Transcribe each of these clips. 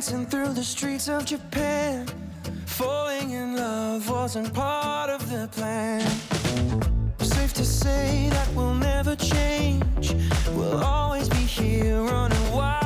dancing through the streets of Japan. Falling in love wasn't part of the plan. Safe to say that we'll never change. We'll always be here running wild.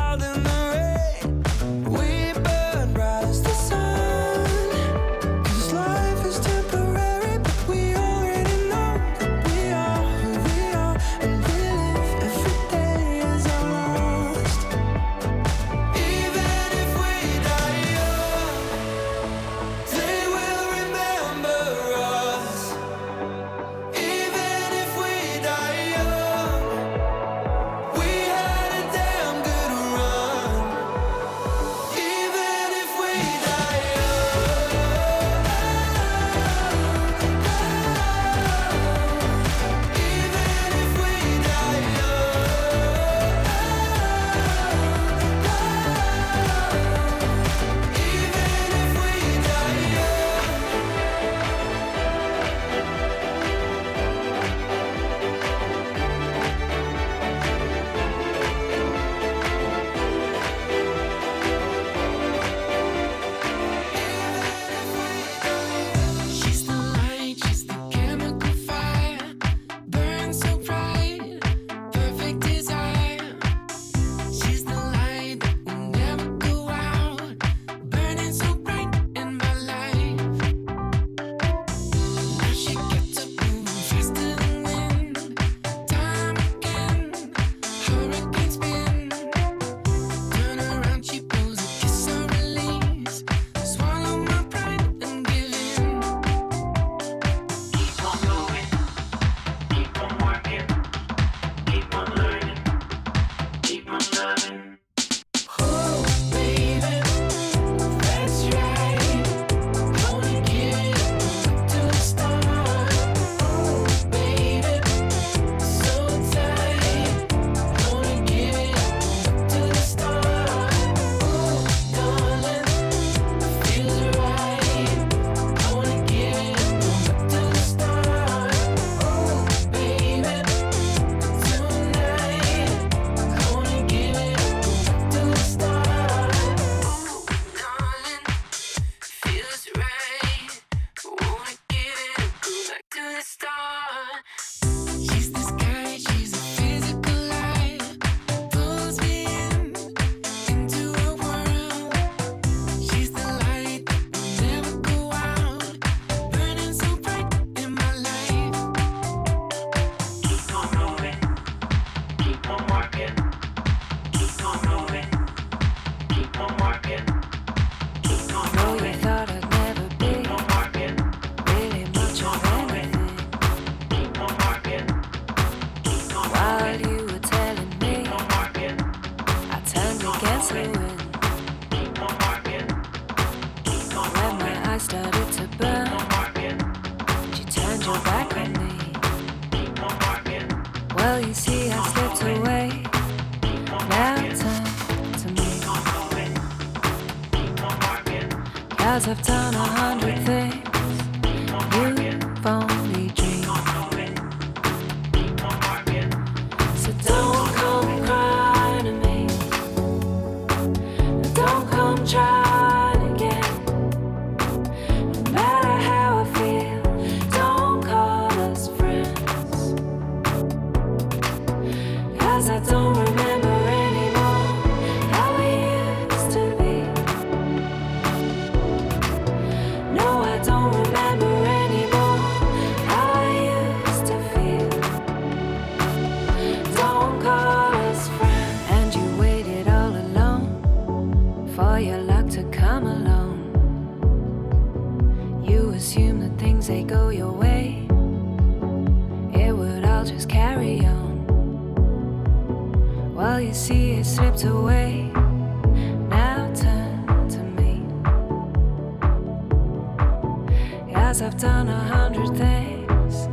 I've done a hundred things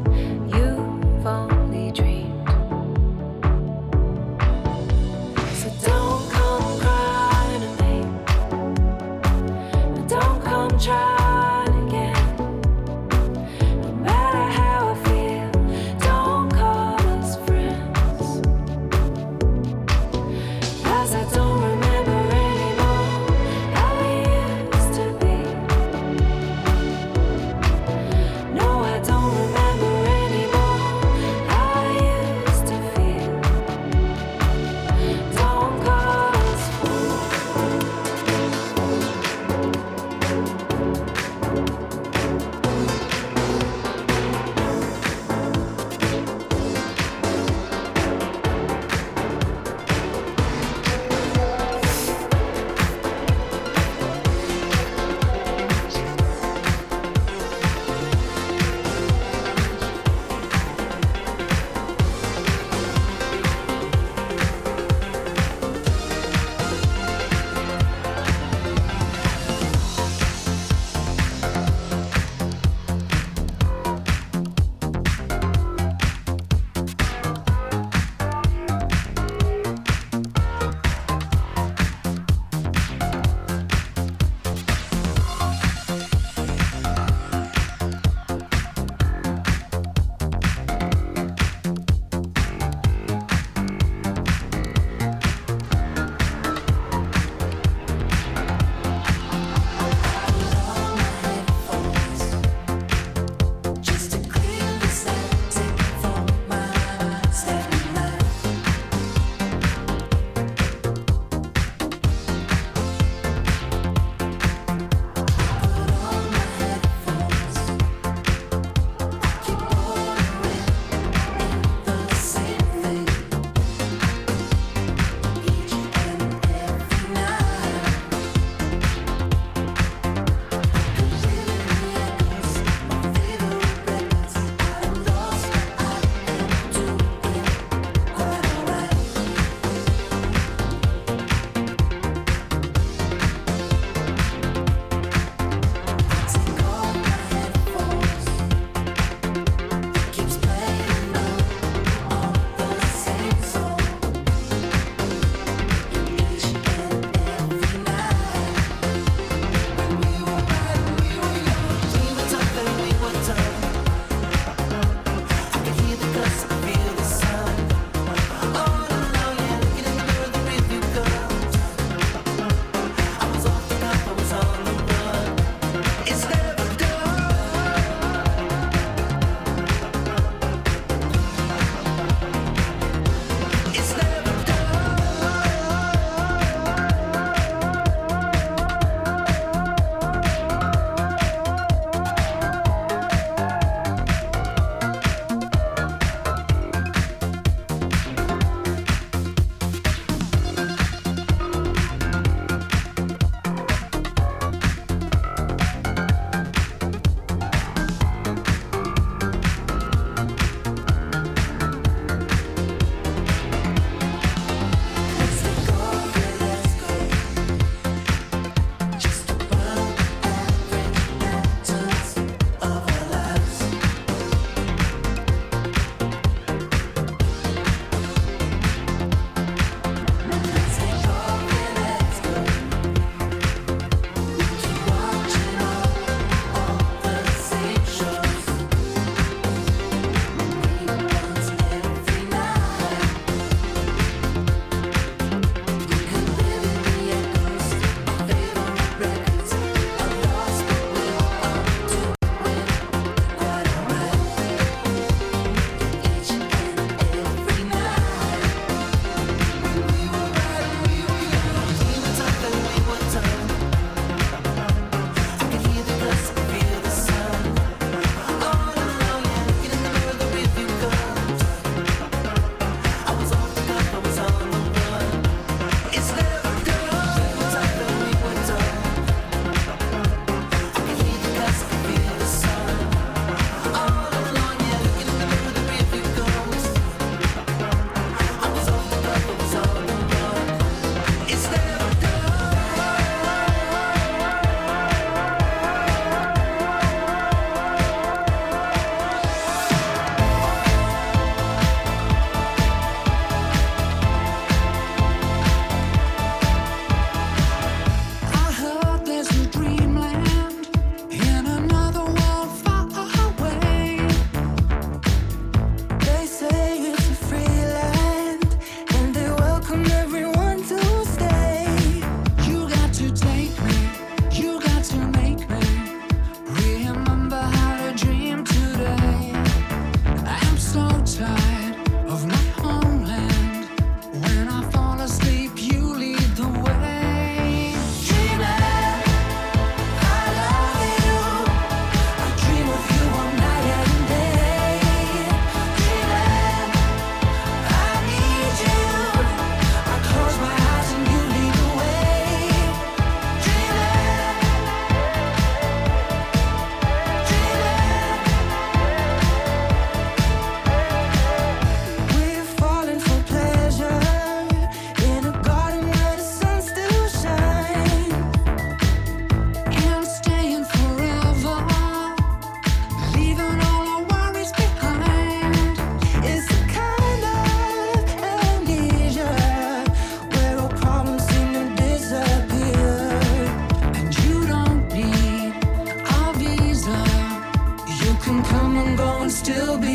still be